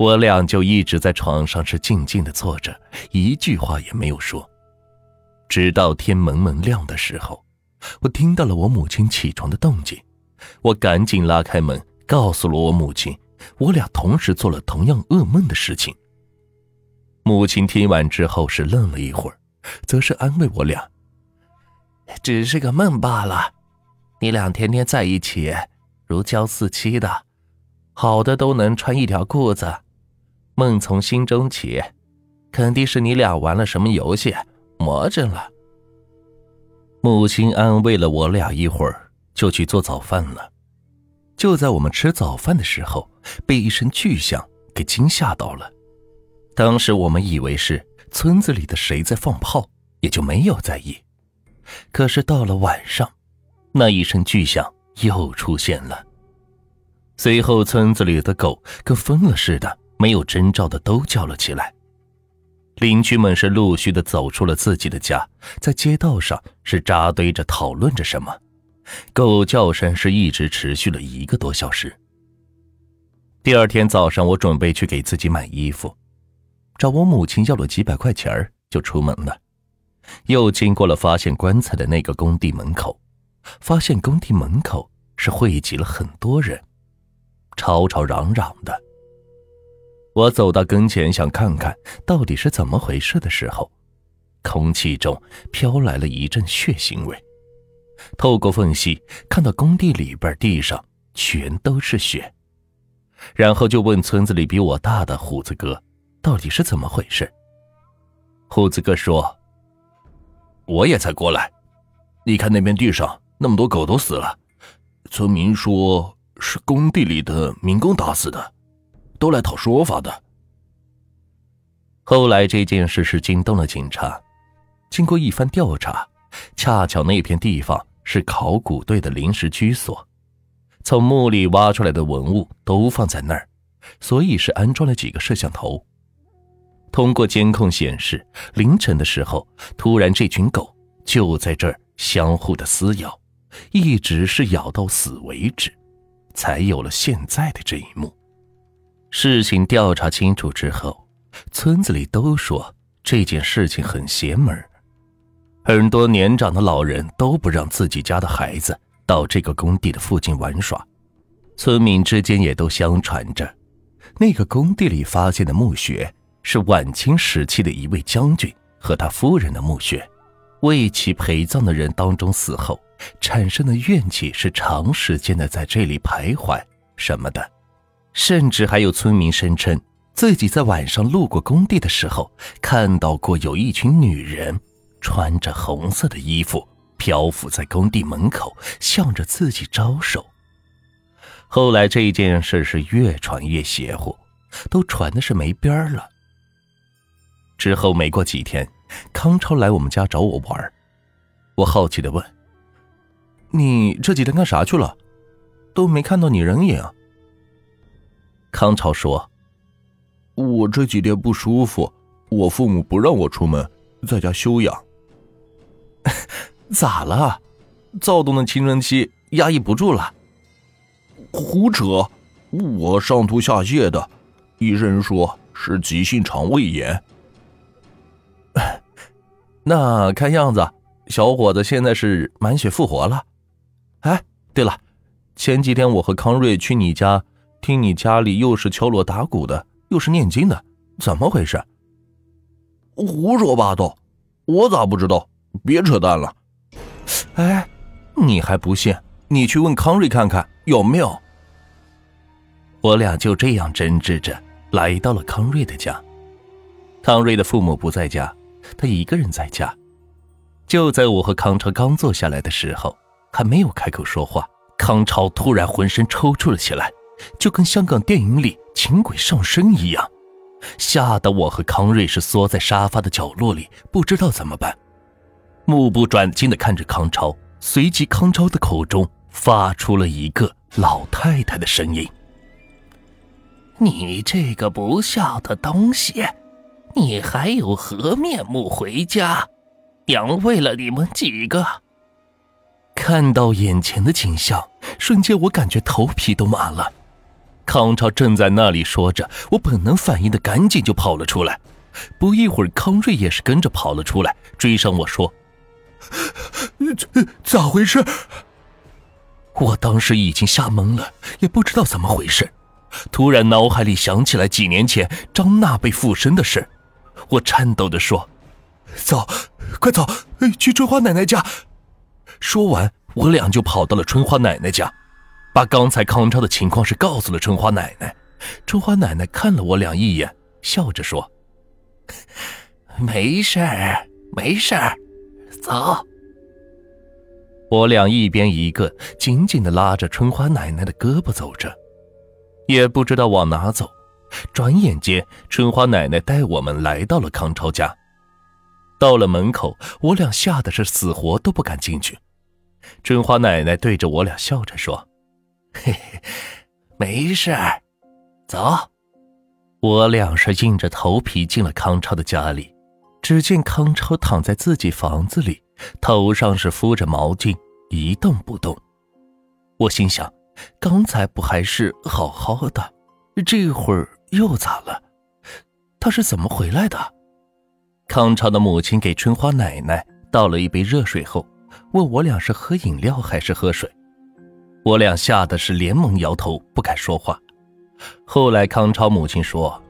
我俩就一直在床上是静静的坐着，一句话也没有说。直到天蒙蒙亮的时候，我听到了我母亲起床的动静，我赶紧拉开门，告诉了我母亲，我俩同时做了同样噩梦的事情。母亲听完之后是愣了一会儿，则是安慰我俩：“只是个梦罢了，你俩天天在一起，如胶似漆的，好的都能穿一条裤子。”梦从心中起，肯定是你俩玩了什么游戏，魔怔了。母亲安慰了我俩一会儿，就去做早饭了。就在我们吃早饭的时候，被一声巨响给惊吓到了。当时我们以为是村子里的谁在放炮，也就没有在意。可是到了晚上，那一声巨响又出现了。随后，村子里的狗跟疯了似的。没有征兆的都叫了起来，邻居们是陆续的走出了自己的家，在街道上是扎堆着讨论着什么。狗叫声是一直持续了一个多小时。第二天早上，我准备去给自己买衣服，找我母亲要了几百块钱就出门了。又经过了发现棺材的那个工地门口，发现工地门口是汇集了很多人，吵吵嚷嚷的。我走到跟前，想看看到底是怎么回事的时候，空气中飘来了一阵血腥味。透过缝隙看到工地里边地上全都是血，然后就问村子里比我大的虎子哥，到底是怎么回事。虎子哥说：“我也才过来，你看那边地上那么多狗都死了，村民说是工地里的民工打死的。”都来讨说法的。后来这件事是惊动了警察，经过一番调查，恰巧那片地方是考古队的临时居所，从墓里挖出来的文物都放在那儿，所以是安装了几个摄像头。通过监控显示，凌晨的时候，突然这群狗就在这儿相互的撕咬，一直是咬到死为止，才有了现在的这一幕。事情调查清楚之后，村子里都说这件事情很邪门很多年长的老人都不让自己家的孩子到这个工地的附近玩耍。村民之间也都相传着，那个工地里发现的墓穴是晚清时期的一位将军和他夫人的墓穴，为其陪葬的人当中死后产生的怨气是长时间的在这里徘徊什么的。甚至还有村民声称，自己在晚上路过工地的时候，看到过有一群女人，穿着红色的衣服，漂浮在工地门口，向着自己招手。后来这件事是越传越邪乎，都传的是没边了。之后没过几天，康超来我们家找我玩，我好奇的问：“你这几天干啥去了？都没看到你人影。”康超说：“我这几天不舒服，我父母不让我出门，在家休养。咋了？躁动的青春期压抑不住了？胡扯！我上吐下泻的，医生说是急性肠胃炎。那看样子，小伙子现在是满血复活了。哎，对了，前几天我和康瑞去你家。”听你家里又是敲锣打鼓的，又是念经的，怎么回事？胡说八道！我咋不知道？别扯淡了！哎，你还不信？你去问康瑞看看有没有。我俩就这样争执着，来到了康瑞的家。康瑞的父母不在家，他一个人在家。就在我和康超刚坐下来的时候，还没有开口说话，康超突然浑身抽搐了起来。就跟香港电影里请鬼上身一样，吓得我和康瑞是缩在沙发的角落里，不知道怎么办，目不转睛地看着康超。随即，康超的口中发出了一个老太太的声音：“你这个不孝的东西，你还有何面目回家？娘为了你们几个……”看到眼前的景象，瞬间我感觉头皮都麻了。康超正在那里说着，我本能反应的赶紧就跑了出来。不一会儿，康瑞也是跟着跑了出来，追上我说：“这咋回事？”我当时已经吓懵了，也不知道怎么回事。突然脑海里想起来几年前张娜被附身的事，我颤抖的说：“走，快走，去春花奶奶家。”说完，我俩就跑到了春花奶奶家，把刚才康超的情况是告诉了春花奶奶。春花奶奶看了我俩一眼，笑着说：“没事儿，没事儿，走。”我俩一边一个紧紧的拉着春花奶奶的胳膊走着。也不知道往哪走，转眼间，春花奶奶带我们来到了康超家。到了门口，我俩吓得是死活都不敢进去。春花奶奶对着我俩笑着说：“嘿嘿，没事儿，走。”我俩是硬着头皮进了康超的家里。只见康超躺在自己房子里，头上是敷着毛巾，一动不动。我心想。刚才不还是好好的，这会儿又咋了？他是怎么回来的？康超的母亲给春花奶奶倒了一杯热水后，问我俩是喝饮料还是喝水。我俩吓得是连忙摇头，不敢说话。后来康超母亲说，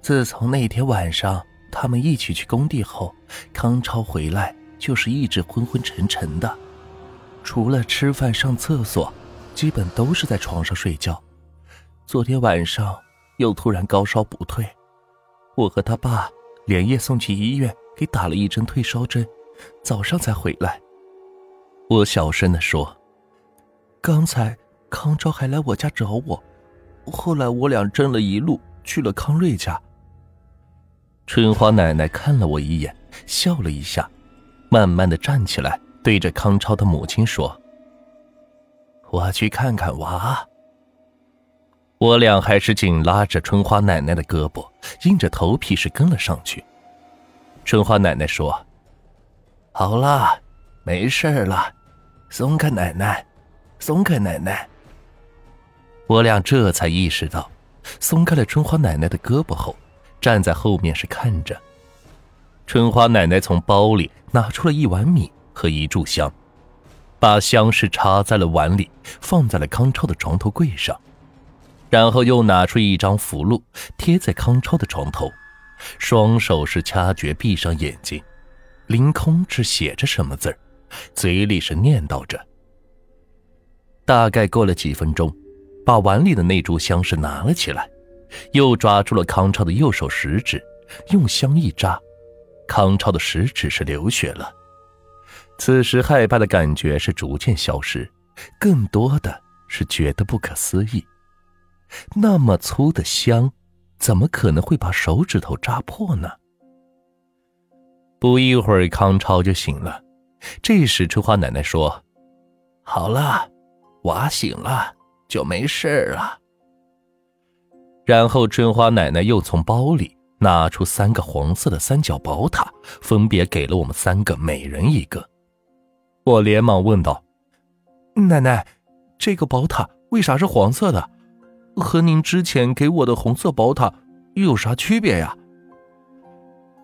自从那天晚上他们一起去工地后，康超回来就是一直昏昏沉沉的，除了吃饭、上厕所。基本都是在床上睡觉，昨天晚上又突然高烧不退，我和他爸连夜送去医院给打了一针退烧针，早上才回来。我小声的说：“刚才康昭还来我家找我，后来我俩争了一路去了康瑞家。”春花奶奶看了我一眼，笑了一下，慢慢的站起来，对着康超的母亲说。我去看看娃。我俩还是紧拉着春花奶奶的胳膊，硬着头皮是跟了上去。春花奶奶说：“好了，没事了，松开奶奶，松开奶奶。”我俩这才意识到，松开了春花奶奶的胳膊后，站在后面是看着。春花奶奶从包里拿出了一碗米和一炷香。把香是插在了碗里，放在了康超的床头柜上，然后又拿出一张符箓贴在康超的床头，双手是掐诀，闭上眼睛，凌空是写着什么字儿嘴里是念叨着。大概过了几分钟，把碗里的那炷香是拿了起来，又抓住了康超的右手食指，用香一扎，康超的食指是流血了。此时害怕的感觉是逐渐消失，更多的是觉得不可思议。那么粗的香，怎么可能会把手指头扎破呢？不一会儿，康超就醒了。这时，春花奶奶说：“好了，娃醒了，就没事了。”然后，春花奶奶又从包里拿出三个黄色的三角宝塔，分别给了我们三个，每人一个。我连忙问道：“奶奶，这个宝塔为啥是黄色的？和您之前给我的红色宝塔又有啥区别呀？”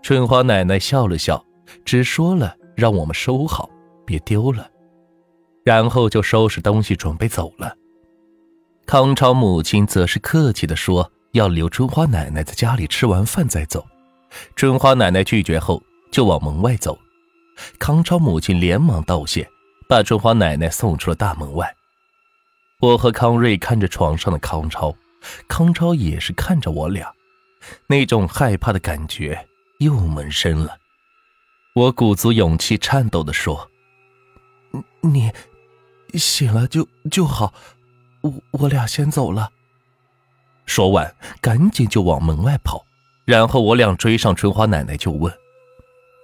春花奶奶笑了笑，只说了让我们收好，别丢了，然后就收拾东西准备走了。康超母亲则是客气的说要留春花奶奶在家里吃完饭再走。春花奶奶拒绝后，就往门外走。康超母亲连忙道谢，把春花奶奶送出了大门外。我和康瑞看着床上的康超，康超也是看着我俩，那种害怕的感觉又萌生了。我鼓足勇气，颤抖的说：“你醒了就就好，我我俩先走了。”说完，赶紧就往门外跑。然后我俩追上春花奶奶，就问：“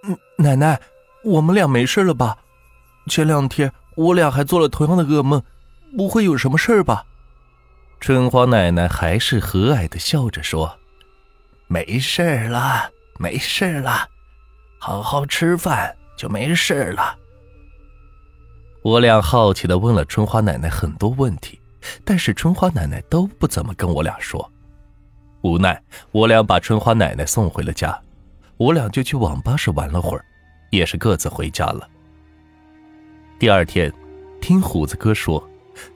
嗯奶奶。”我们俩没事了吧？前两天我俩还做了同样的噩梦，不会有什么事吧？春花奶奶还是和蔼的笑着说：“没事了，没事了，好好吃饭就没事了。”我俩好奇的问了春花奶奶很多问题，但是春花奶奶都不怎么跟我俩说。无奈，我俩把春花奶奶送回了家，我俩就去网吧室玩了会儿，也是各自回家了。第二天，听虎子哥说，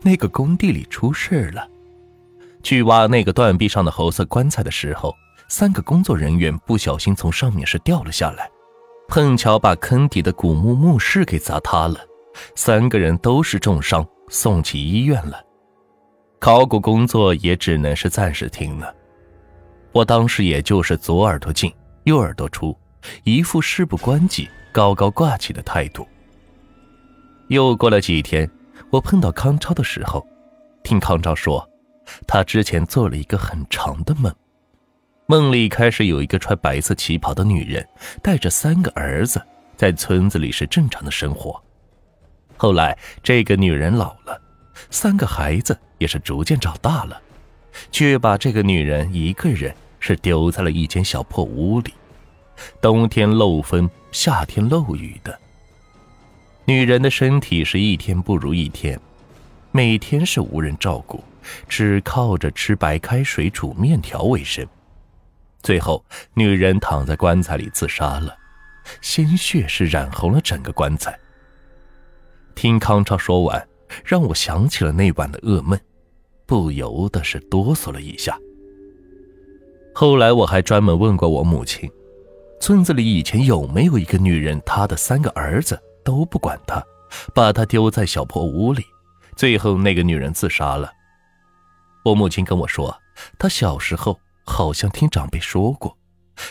那个工地里出事了。去挖那个断壁上的红色棺材的时候，三个工作人员不小心从上面是掉了下来，碰巧把坑底的古墓墓室给砸塌了，三个人都是重伤，送去医院了。考古工作也只能是暂时停了。我当时也就是左耳朵进，右耳朵出，一副事不关己、高高挂起的态度。又过了几天，我碰到康超的时候，听康超说。他之前做了一个很长的梦，梦里开始有一个穿白色旗袍的女人，带着三个儿子在村子里是正常的生活。后来这个女人老了，三个孩子也是逐渐长大了，却把这个女人一个人是丢在了一间小破屋里，冬天漏风，夏天漏雨的。女人的身体是一天不如一天，每天是无人照顾。只靠着吃白开水煮面条为生，最后女人躺在棺材里自杀了，鲜血是染红了整个棺材。听康超说完，让我想起了那晚的噩梦，不由得是哆嗦了一下。后来我还专门问过我母亲，村子里以前有没有一个女人，她的三个儿子都不管她，把她丢在小破屋里，最后那个女人自杀了。我母亲跟我说，她小时候好像听长辈说过，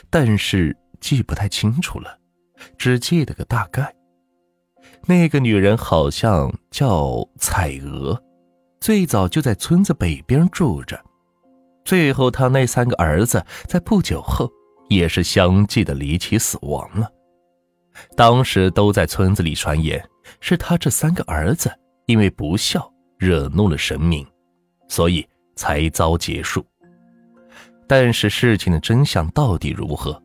但是记不太清楚了，只记得个大概。那个女人好像叫彩娥，最早就在村子北边住着。最后，她那三个儿子在不久后也是相继的离奇死亡了。当时都在村子里传言，是他这三个儿子因为不孝惹怒了神明，所以。才遭结束。但是事情的真相到底如何？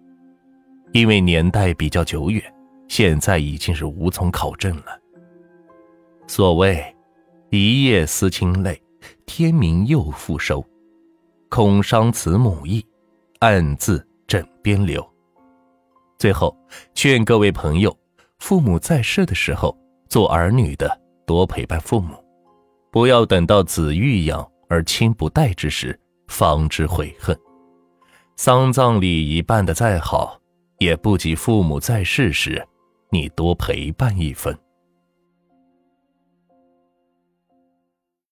因为年代比较久远，现在已经是无从考证了。所谓“一夜思亲泪，天明又复收”，恐伤慈母意，暗自枕边流。最后劝各位朋友，父母在世的时候，做儿女的多陪伴父母，不要等到子欲养。而亲不待之时，方知悔恨。丧葬礼仪办得再好，也不及父母在世时，你多陪伴一分。